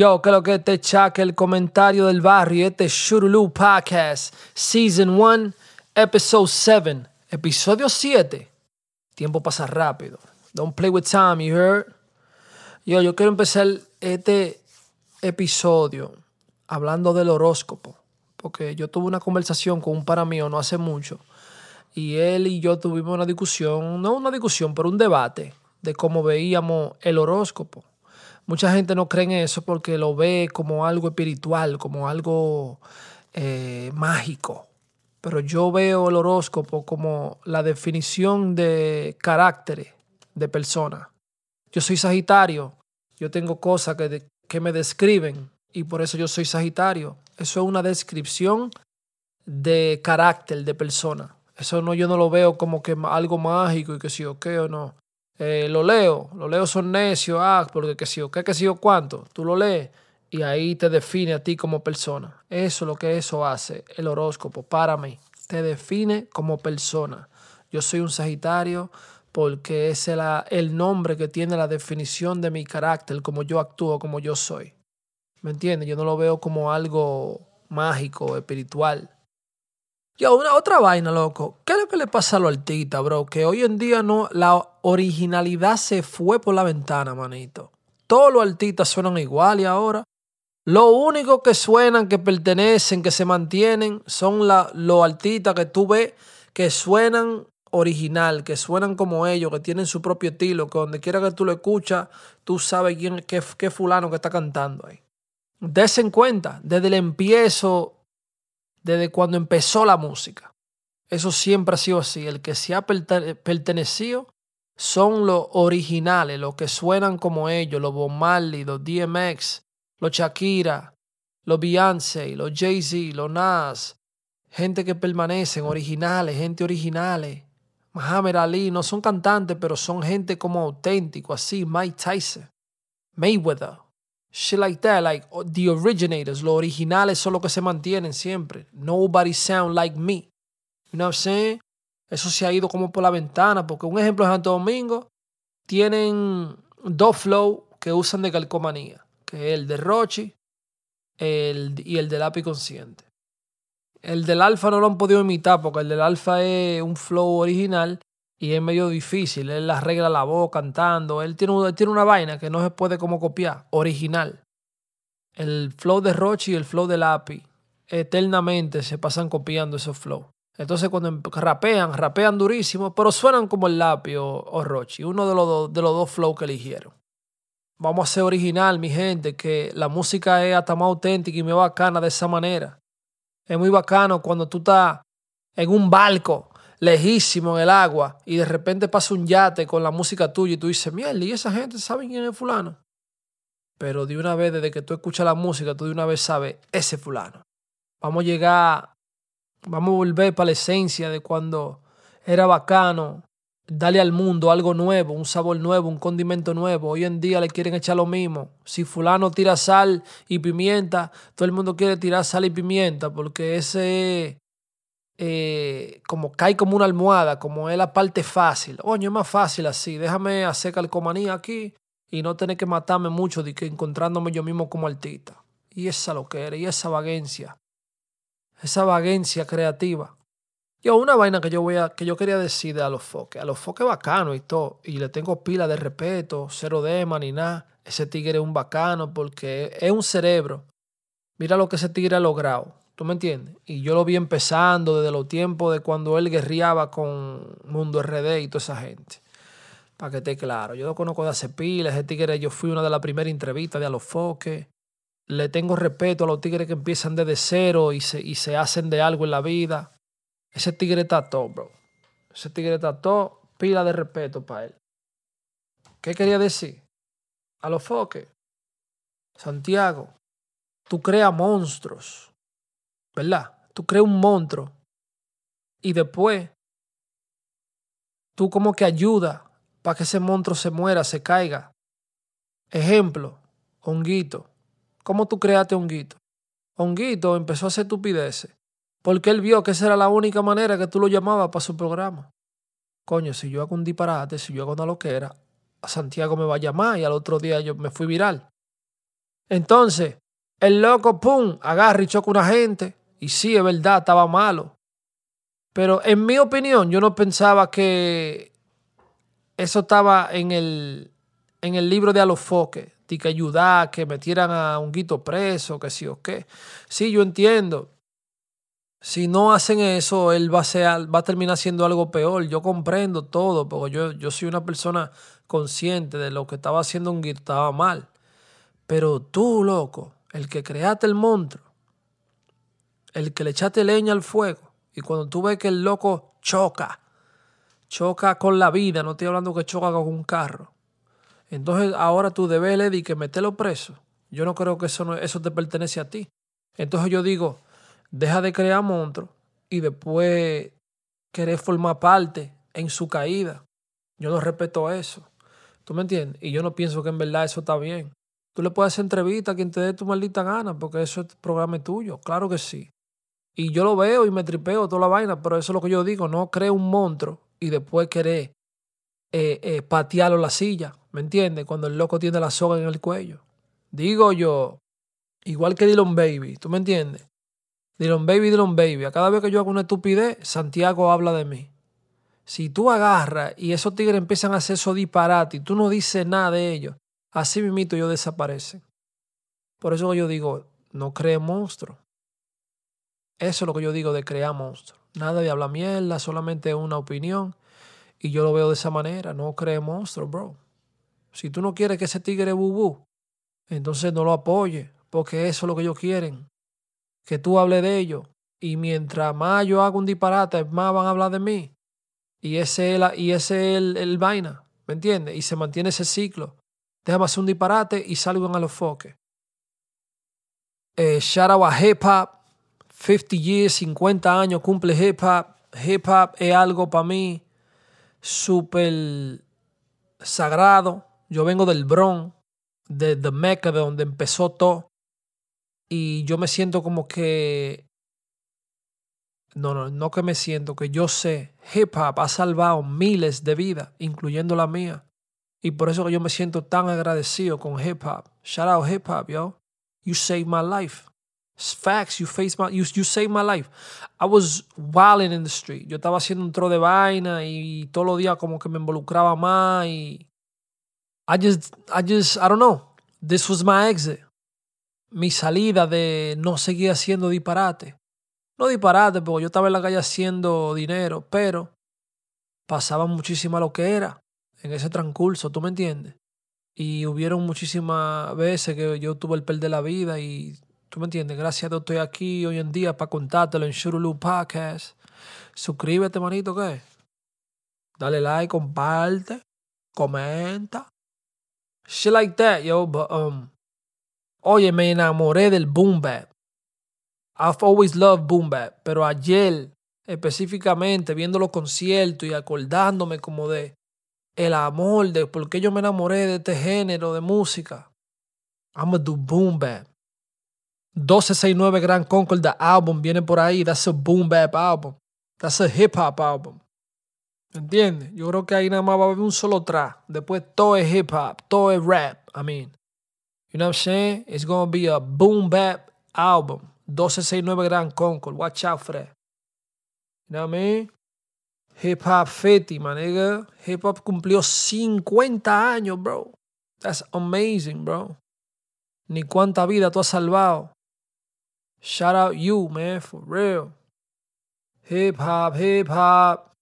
Yo, que lo que te chaque el comentario del barrio, este Shurulu Podcast, Season 1, Episode 7, Episodio 7. Tiempo pasa rápido. Don't play with time, you heard? Yo, yo quiero empezar este episodio hablando del horóscopo, porque yo tuve una conversación con un para mío no hace mucho, y él y yo tuvimos una discusión, no una discusión, pero un debate de cómo veíamos el horóscopo. Mucha gente no cree en eso porque lo ve como algo espiritual, como algo eh, mágico. Pero yo veo el horóscopo como la definición de carácter de persona. Yo soy Sagitario, yo tengo cosas que, que me describen y por eso yo soy Sagitario. Eso es una descripción de carácter de persona. Eso no, yo no lo veo como que algo mágico y que sí o qué o no. Eh, lo leo, lo leo son necios, ah, porque que sí o qué, que sí o cuánto. Tú lo lees y ahí te define a ti como persona. Eso es lo que eso hace, el horóscopo, para mí. Te define como persona. Yo soy un Sagitario porque es el, el nombre que tiene la definición de mi carácter, como yo actúo, como yo soy. ¿Me entiendes? Yo no lo veo como algo mágico, espiritual. Yo, una otra vaina, loco. ¿Qué es lo que le pasa a los artistas, bro? Que hoy en día no, la originalidad se fue por la ventana, manito. Todos los artistas suenan igual y ahora. Lo único que suenan, que pertenecen, que se mantienen, son la, los artistas que tú ves que suenan original, que suenan como ellos, que tienen su propio estilo, que donde quiera que tú lo escuchas, tú sabes quién, qué, qué fulano que está cantando ahí. Desen en cuenta, desde el empiezo desde cuando empezó la música. Eso siempre ha sido así. El que se ha pertenecido son los originales, los que suenan como ellos, los Bob Marley, los DMX, los Shakira, los Beyoncé, los Jay-Z, los Nas. Gente que permanecen, originales, gente originales. Muhammad Ali, no son cantantes, pero son gente como auténtico, así, Mike Tyson, Mayweather, Shit like that, like oh, the originators, los originales son los que se mantienen siempre. Nobody sound like me. You know what I'm saying? Eso se ha ido como por la ventana, porque un ejemplo de Santo Domingo tienen dos flow que usan de calcomanía, que es el de Rochi el, y el del lápiz consciente. El del alfa no lo han podido imitar porque el del alfa es un flow original y es medio difícil. Él arregla la voz cantando. Él tiene, tiene una vaina que no se puede como copiar, original. El flow de Rochi y el flow de Lapi eternamente se pasan copiando esos flows. Entonces cuando em, rapean, rapean durísimo, pero suenan como el Lapi o, Rochi, uno de los, de los dos flows que eligieron. Vamos a ser original, mi gente, que la música es hasta más auténtica y muy bacana de esa manera. Es muy bacano cuando tú estás en un barco lejísimo en el agua y de repente pasa un yate con la música tuya y tú dices, mierda, ¿y esa gente sabe quién es fulano? Pero de una vez, desde que tú escuchas la música, tú de una vez sabes, ese fulano. Vamos a llegar, vamos a volver para la esencia de cuando era bacano darle al mundo algo nuevo, un sabor nuevo, un condimento nuevo. Hoy en día le quieren echar lo mismo. Si fulano tira sal y pimienta, todo el mundo quiere tirar sal y pimienta porque ese eh, como cae como una almohada, como es la parte fácil. Oye, es más fácil así. Déjame hacer calcomanía aquí y no tener que matarme mucho de que encontrándome yo mismo como artista. Y esa lo que era, y esa vagencia. Esa vagencia creativa. Yo, una vaina que yo voy a, que yo quería decir a los foques. A los foques bacano y todo. Y le tengo pila de respeto, cero dema ni nada. Ese tigre es un bacano porque es un cerebro. Mira lo que ese tigre ha logrado. ¿Tú me entiendes? Y yo lo vi empezando desde los tiempos de cuando él guerreaba con Mundo RD y toda esa gente. Para que esté claro. Yo lo conozco de hace pilas. Ese tigre, yo fui una de las primeras entrevistas de A los Foques. Le tengo respeto a los tigres que empiezan desde cero y se, y se hacen de algo en la vida. Ese tigre está todo, bro. Ese tigre está todo. Pila de respeto para él. ¿Qué quería decir? A los foques. Santiago, tú creas monstruos ¿verdad? Tú creas un monstruo y después tú como que ayudas para que ese monstruo se muera, se caiga. Ejemplo, Honguito. ¿Cómo tú creaste Honguito? Honguito empezó a hacer estupideces porque él vio que esa era la única manera que tú lo llamabas para su programa. Coño, si yo hago un disparate, si yo hago una loquera, a Santiago me va a llamar y al otro día yo me fui viral. Entonces, el loco, pum, agarra y choca una gente. Y sí, es verdad, estaba malo. Pero en mi opinión, yo no pensaba que eso estaba en el, en el libro de Alofoque, de que ayudar, que metieran a un guito preso, que sí o qué. Sí, yo entiendo. Si no hacen eso, él va a, ser, va a terminar siendo algo peor. Yo comprendo todo, porque yo, yo soy una persona consciente de lo que estaba haciendo un guito, estaba mal. Pero tú, loco, el que creaste el monstruo, el que le echaste leña al fuego, y cuando tú ves que el loco choca, choca con la vida, no estoy hablando que choca con un carro. Entonces ahora tú debes, Lady, que meterlo preso. Yo no creo que eso, eso te pertenece a ti. Entonces yo digo, deja de crear monstruos y después querer formar parte en su caída. Yo no respeto eso. ¿Tú me entiendes? Y yo no pienso que en verdad eso está bien. Tú le puedes hacer entrevista a quien te dé tu maldita gana, porque eso es programa tuyo. Claro que sí. Y yo lo veo y me tripeo toda la vaina, pero eso es lo que yo digo. No cree un monstruo y después querer eh, eh, patearlo la silla. ¿Me entiendes? Cuando el loco tiene la soga en el cuello. Digo yo, igual que Dylan Baby, ¿tú me entiendes? Dylan Baby, Dylan Baby. A cada vez que yo hago una estupidez, Santiago habla de mí. Si tú agarras y esos tigres empiezan a hacer esos disparates y tú no dices nada de ellos, así mismito ellos desaparecen. Por eso yo digo, no cree monstruo. Eso es lo que yo digo de crear monstruos. Nada de hablar mierda, solamente una opinión. Y yo lo veo de esa manera, no cree monstruos, bro. Si tú no quieres que ese tigre bubú, entonces no lo apoye, porque eso es lo que ellos quieren. Que tú hables de ellos. Y mientras más yo hago un disparate, más van a hablar de mí. Y ese es, y ese el, el vaina, ¿me entiendes? Y se mantiene ese ciclo. Déjame hacer un disparate y salgo a los foques. Eh, shout out a hip hop. 50 years, 50 años cumple hip hop. Hip hop es algo para mí súper sagrado. Yo vengo del Bronx, de The Mecca, de donde empezó todo. Y yo me siento como que. No, no, no que me siento, que yo sé, hip hop ha salvado miles de vidas, incluyendo la mía. Y por eso que yo me siento tan agradecido con hip hop. Shout out hip hop, yo. You saved my life. Facts, you, face my, you, you saved my life. I was wilding in the street. Yo estaba haciendo un tro de vaina y todos los días como que me involucraba más y I just, I just, I don't know. This was my exit. Mi salida de no seguir haciendo disparate. No disparate porque yo estaba en la calle haciendo dinero, pero pasaba muchísima lo que era en ese transcurso, ¿tú me entiendes? Y hubieron muchísimas veces que yo tuve el perder la vida y ¿Tú me entiendes? Gracias a Dios estoy aquí hoy en día para contártelo en Shurulu Podcast. Suscríbete, manito, ¿qué? Dale like, comparte, comenta. Shit like that, yo. But, um, oye, me enamoré del boom bap. I've always loved boom bap. Pero ayer, específicamente, viendo los conciertos y acordándome como de el amor, de por qué yo me enamoré de este género de música. I'm gonna do boom bap. 1269 Grand Concord, the album, viene por ahí. That's a boom bap album. That's a hip hop album. ¿Entiendes? Yo creo que ahí nada más va a haber un solo track. Después todo es hip hop, todo es rap. I mean, you know what I'm saying? It's gonna be a boom bap album. 1269 Grand Concord. Watch out for that. You know what I mean? Hip Hop 50, my nigga. Hip Hop cumplió 50 años, bro. That's amazing, bro. Ni cuánta vida tú has salvado. Shout out you, man, for real. Hip hop, hip hop.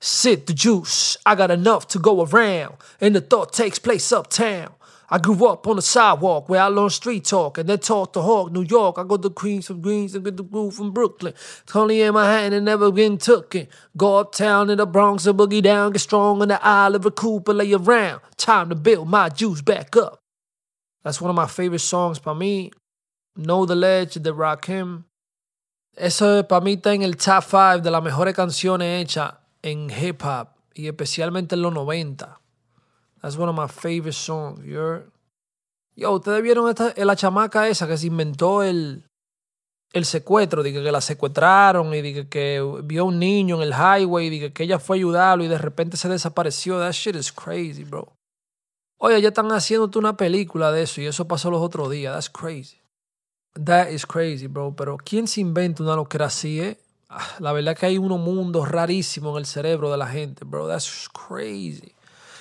Sit the juice. I got enough to go around, and the thought takes place uptown. I grew up on the sidewalk where I learned street talk and then talk to Hawk, New York. I go to Queens from Greens and get the groove from Brooklyn. Tony in my hand and never been tooken. Go uptown in the Bronx and boogie down, get strong on the Isle of Cooper, lay around. Time to build my juice back up. That's one of my favorite songs by mí. Know the Ledge de Rakim. Eso para mí está en el top 5 de las mejores canciones hechas en hip hop y especialmente en los 90. That's one of my favorite songs. Yo, ustedes vieron esta, la chamaca esa que se inventó el, el secuestro, dije que la secuestraron y dije que vio a un niño en el highway dije que ella fue a ayudarlo y de repente se desapareció. That shit is crazy, bro. Oye, ya están haciéndote una película de eso y eso pasó los otros días. That's crazy. That is crazy, bro. Pero ¿quién se inventa una locura así, eh? Ah, la verdad que hay unos mundos rarísimos en el cerebro de la gente, bro. That's crazy.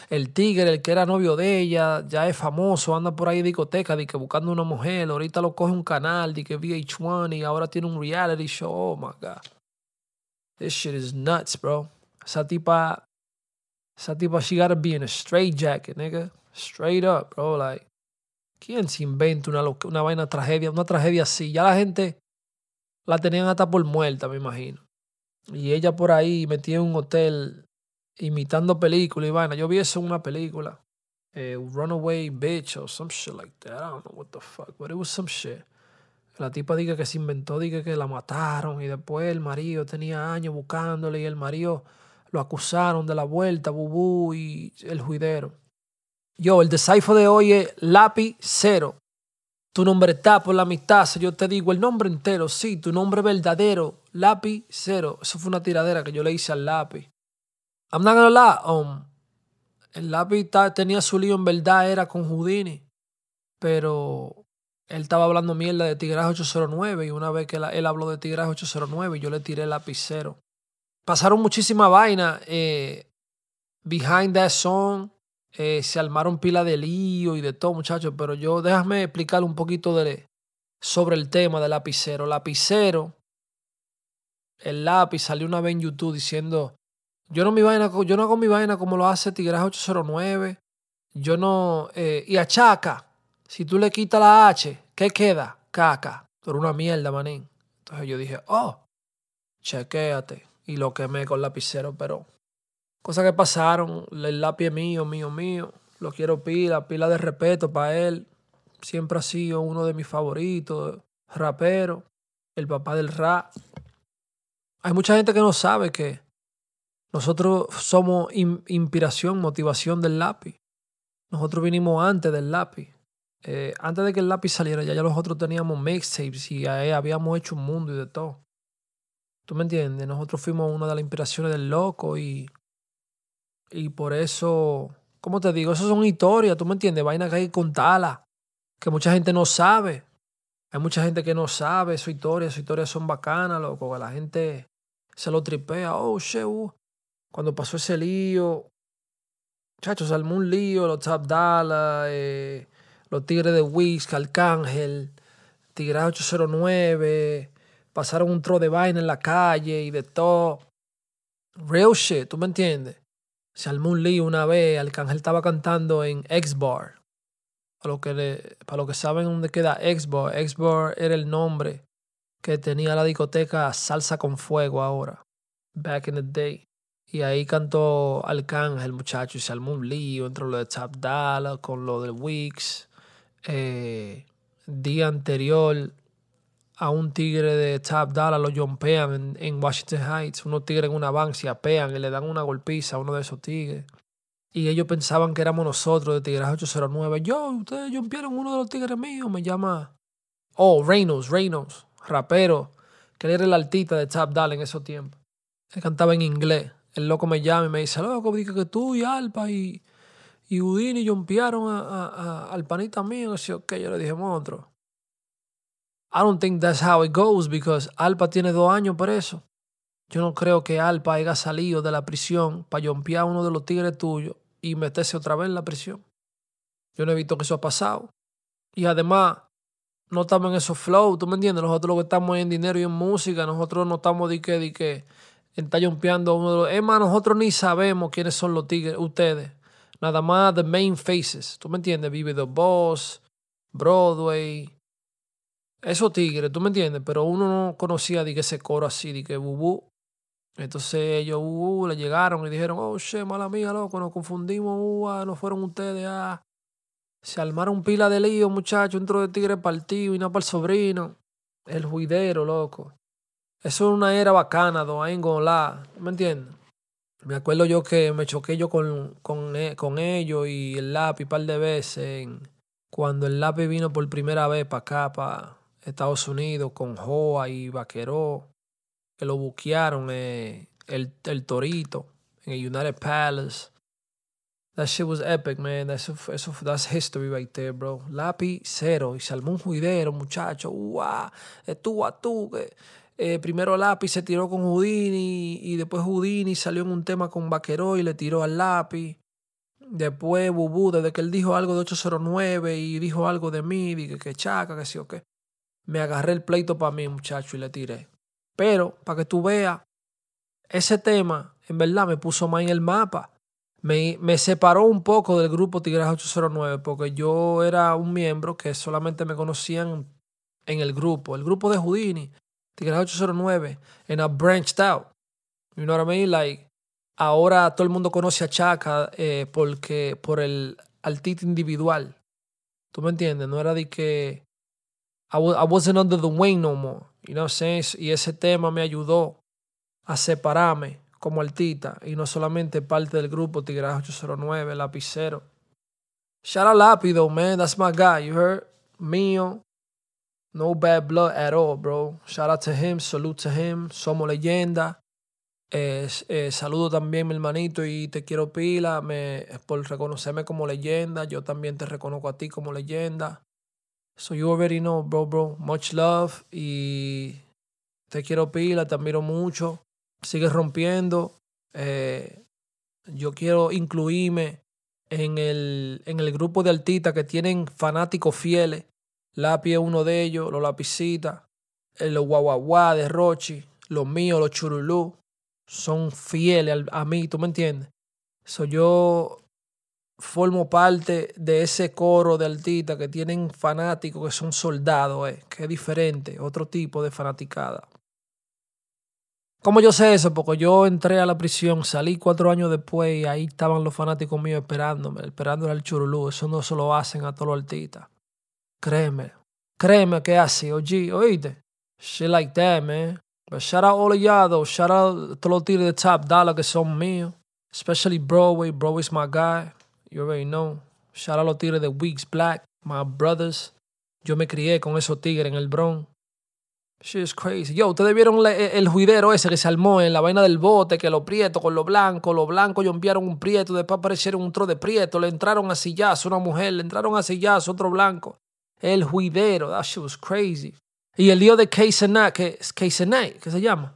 El tigre, el que era novio de ella, ya es famoso, anda por ahí en discoteca, de que buscando una mujer. Ahorita lo coge un canal, de que VH1 y ahora tiene un reality show. Oh my God. This shit is nuts, bro. Esa tipa, esa tipa, she gotta be in a straight jacket, nigga. Straight up, bro. Like, ¿quién se inventa una, una vaina tragedia, una tragedia así? Ya la gente la tenían hasta por muerta, me imagino. Y ella por ahí metida en un hotel imitando películas y vaina. Yo vi eso en una película. Eh, Runaway Bitch o some shit like that. I don't know what the fuck, but it was some shit. La tipa diga que se inventó, diga que la mataron y después el marido tenía años buscándole y el marido lo acusaron de la vuelta, bubú y el juidero. Yo, el decipher de hoy es lápiz cero. Tu nombre está por la mitad, yo te digo el nombre entero, sí, tu nombre verdadero, lápiz cero. Eso fue una tiradera que yo le hice al lápiz. I'm not gonna lie, um, el lápiz tenía su lío en verdad, era con Houdini, pero él estaba hablando mierda de Tigres 809 y una vez que él habló de Tigres 809 yo le tiré el lapicero. Pasaron muchísima vaina eh, behind that song. Eh, se armaron pila de lío y de todo, muchachos. Pero yo, déjame explicar un poquito de, sobre el tema del lapicero. Lapicero, el lápiz salió una vez en YouTube diciendo: Yo no, mi vaina, yo no hago mi vaina como lo hace Tigres 809. Yo no. Eh, y achaca. Si tú le quitas la H, ¿qué queda? Caca. Pero una mierda, manín. Entonces yo dije, oh, chequéate. Y lo quemé con lapicero, pero cosas que pasaron. El lápiz es mío, mío, mío. Lo quiero pila, pila de respeto para él. Siempre ha sido uno de mis favoritos. Rapero, el papá del rap. Hay mucha gente que no sabe que nosotros somos inspiración, motivación del lápiz. Nosotros vinimos antes del lápiz. Eh, antes de que el lápiz saliera, ya, ya nosotros teníamos mixtapes y habíamos hecho un mundo y de todo. ¿Tú me entiendes? Nosotros fuimos una de las inspiraciones del loco y, y por eso, ¿cómo te digo? Eso son historias, ¿tú me entiendes? Vaina que hay que contarla, que mucha gente no sabe. Hay mucha gente que no sabe su historia, sus historias son bacanas, loco, que la gente se lo tripea. Oh, shit, uh. cuando pasó ese lío, muchachos, armó un lío, los Top eh, los Tigres de Whisk, Arcángel, Tigres 809, pasaron un tro de vaina en la calle y de todo. Real shit, ¿tú me entiendes? Un lío una vez, Arcángel estaba cantando en X-Bar. Para lo que, que saben dónde queda X-Bar, X-Bar era el nombre que tenía la discoteca Salsa con Fuego ahora. Back in the day. Y ahí cantó Arcángel, muchacho, y un lío entre lo de Dollar con lo de Weeks eh, día anterior a un tigre de Top Dollar lo jumpean en, Washington Heights. Unos tigres en una van se apean y le dan una golpiza a uno de esos tigres. Y ellos pensaban que éramos nosotros de Tigres 809. Yo, ustedes jumpearon uno de los tigres míos. Me llama. Oh, Reynolds, Reynolds, rapero. Que era el altita de Top Dollar en esos tiempos. Él cantaba en inglés. El loco me llama y me dice, loco, dije que tú y Alpa y y Udini jumpearon a, a, al panita mío. Y ok, yo le dije, monstruo. I don't think that's how it goes because Alpa tiene dos años por eso. Yo no creo que Alpa haya salido de la prisión para jumpear a uno de los tigres tuyos y meterse otra vez en la prisión. Yo no he visto que eso ha pasado. Y además, no estamos en esos flow, ¿tú me entiendes? Nosotros lo que estamos en dinero y en música, nosotros no estamos de que, de que, está jumpeando a uno de los... Es más, nosotros ni sabemos quiénes son los tigres, ustedes nada más the main faces. ¿Tú me entiendes? Vive the Boss, Broadway. Esos tigres, ¿tú me entiendes? Pero uno no conocía de que ese coro así, de que bubú. Entonces ellos uh, le llegaron y dijeron, oh shit, mala mía, loco, nos confundimos, uh, no fueron ustedes, ah. Se armaron pila de lío, muchachos, dentro de tigre partido y no para el sobrino. El juidero, loco. Eso es una era bacana, do ain't gonna ¿Me entiendes? Me acuerdo yo que me choqué yo con, con, e, con ellos y el lápiz un par de veces. cuando el lápiz vino por primera vez para acá, para Estados Unidos, con Joa y Vaqueró, que lo buquearon eh, el, el Torito en el United Palace. That shit was epic, man. Eso, that's history right there, bro. Lápiz cero. Y salmón juidero, muchacho. ¡Uah! Tú a tú. Eh, primero Lápiz se tiró con Houdini y después Houdini salió en un tema con Vaquero y le tiró al Lápiz. Después Bubu, desde que él dijo algo de 809 y dijo algo de mí, dije que chaca, que sí o qué. Me agarré el pleito para mí, muchacho, y le tiré. Pero, para que tú veas, ese tema en verdad me puso más en el mapa me, me, separó un poco del grupo Tigres 809 porque yo era un miembro que solamente me conocían en el grupo, el grupo de Houdini, Tigres 809, and I branched out. You know what I mean? Like, ahora todo el mundo conoce a Chaka eh, porque, por el altito individual. ¿Tú me entiendes? No era de que I, wasn't under the wing no more. You know what I'm saying? Y ese tema me ayudó a separarme como altita y no solamente parte del grupo Tigres 809, Lapicero. Shout out though, man. That's my guy. You heard? Mío. No bad blood at all, bro. Shout out to him. Salute to him. Somos leyenda. Eh, eh, saludo también mi hermanito y te quiero pila me, por reconocerme como leyenda. Yo también te reconozco a ti como leyenda. So you already know, bro, bro. Much love y te quiero pila, te admiro mucho sigue rompiendo. Eh, yo quiero incluirme en el, en el grupo de artistas que tienen fanáticos fieles. Lapi es uno de ellos, los lapicitas, eh, los guaguaguá de Rochi, los míos, los churulú, son fieles a, mí, ¿tú me entiendes? So, yo formo parte de ese coro de artistas que tienen fanáticos que son soldados, eh, que es diferente, otro tipo de fanaticada. ¿Cómo yo sé eso? Porque yo entré a la prisión, salí cuatro años después y ahí estaban los fanáticos míos esperándome, esperando al churulú. Eso no se lo hacen a todos los artistas. Créeme, créeme que así, oye, oíste. Shit like that, man. But shout out all of y'all. Shout out todos los tigres de Top Dollar que son míos. Especially Broadway. Broadway's my guy. You already know. Shout out los tigres de Weeks Black, my brothers. Yo me crié con esos tigres en el Bronx. Shit is crazy. Yo, ustedes vieron e, el juidero ese que se armó en la vaina del bote, que lo prieto con lo blanco, lo blanco enviaron un prieto, después aparecieron un tro de prieto, le entraron a sillazo una mujer, le entraron a sillazo otro blanco. El juidero, that shit was crazy. Y el lío de Night, que es Night, ¿qué se llama?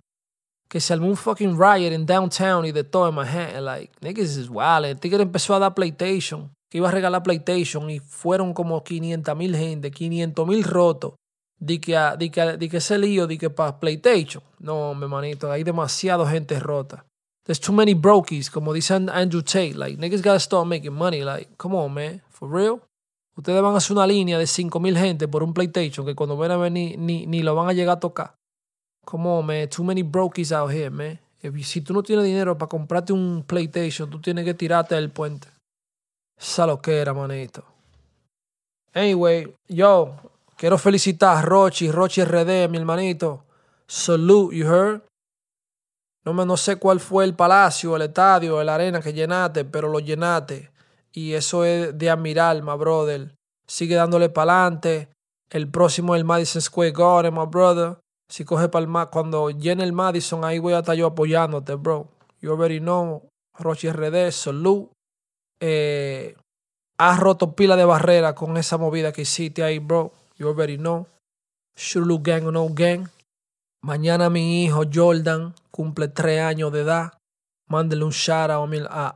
Que se armó un fucking riot en downtown y de todo en Manhattan. Like, niggas is wild. El tigre empezó a dar PlayStation, que iba a regalar PlayStation y fueron como 500 mil gente, 500 mil rotos di que, di que, di que ese lío, di que para PlayStation. No, mi manito, hay demasiada gente rota. There's too many brokies, como dice Andrew Tate. Like, niggas gotta start making money. Like, come on, man. For real. Ustedes van a hacer una línea de 5.000 gente por un PlayStation que cuando ven a venir ni, ni lo van a llegar a tocar. Come on, man. Too many brokies out here, man. si tú no tienes dinero para comprarte un PlayStation, tú tienes que tirarte del puente. Esa lo que era, manito. Anyway, yo, Quiero felicitar a Rochi, Rochi RD, mi hermanito. Salute, you heard? No, me, no sé cuál fue el palacio, el estadio, la arena que llenaste, pero lo llenaste. Y eso es de admirar, my brother. Sigue dándole para adelante. El próximo es el Madison Square Garden, my brother. Si coge para el cuando llene el Madison, ahí voy a estar yo apoyándote, bro. You already know. Rochi RD, salute. Eh, has roto pila de barrera con esa movida que hiciste ahí, bro. You already know. Shulu Gang o No Gang. Mañana mi hijo Jordan cumple tres años de edad. Mándele un shout out a,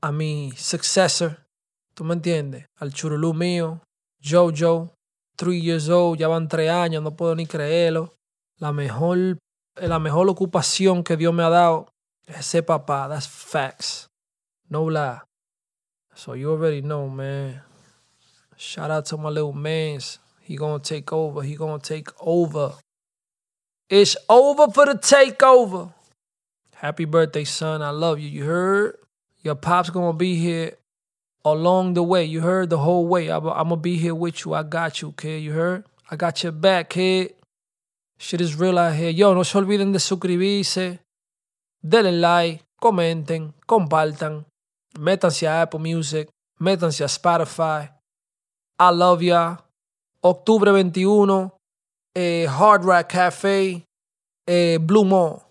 a, mi successor. ¿Tú me entiendes? Al churulú mío. Jojo. Three years old. Ya van tres años. No puedo ni creerlo. La mejor, eh, la mejor ocupación que Dios me ha dado es ese papá. That's facts. No lie. So you already know, man. Shout out to my little mans. He gonna take over. He gonna take over. It's over for the takeover. Happy birthday, son. I love you. You heard? Your pop's gonna be here along the way. You heard the whole way. I'm, I'm gonna be here with you. I got you, kid. You heard? I got your back, kid. Shit is real out. Yo, no se olviden de suscribirse. Denle like, comenten, compartan. Métanse a Apple Music. Métanse a Spotify. I love y'all. Octubre 21, eh, Hard Rock Cafe, eh, Blue Mall.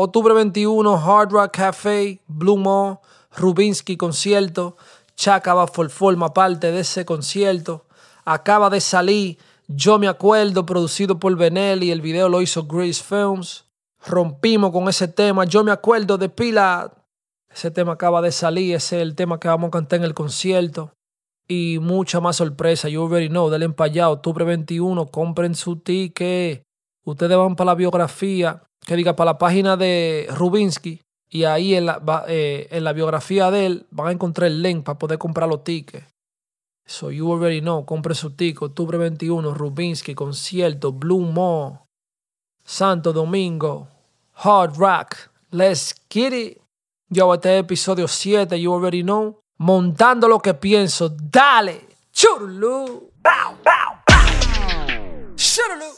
Octubre 21, Hard Rock Café, Blue Mall, Rubinsky concierto. Chaka va forma parte de ese concierto. Acaba de salir Yo Me Acuerdo, producido por Benelli. El video lo hizo Grace Films. Rompimos con ese tema. Yo Me Acuerdo de Pila. Ese tema acaba de salir. Ese es el tema que vamos a cantar en el concierto. Y mucha más sorpresa. You already know. Del empallado. Octubre 21. Compren su ticket. Ustedes van para la biografía. Que diga para la página de Rubinsky. Y ahí en la, eh, en la biografía de él van a encontrar el link para poder comprar los tickets. So you already know. Compre su ticket. Octubre 21. Rubinsky. Concierto. Blue Mall. Santo Domingo. Hard Rock. Let's get it. Yo, este es episodio 7. You already know. Montando lo que pienso. Dale. Churulu. Bow, bow, bow. Churulu.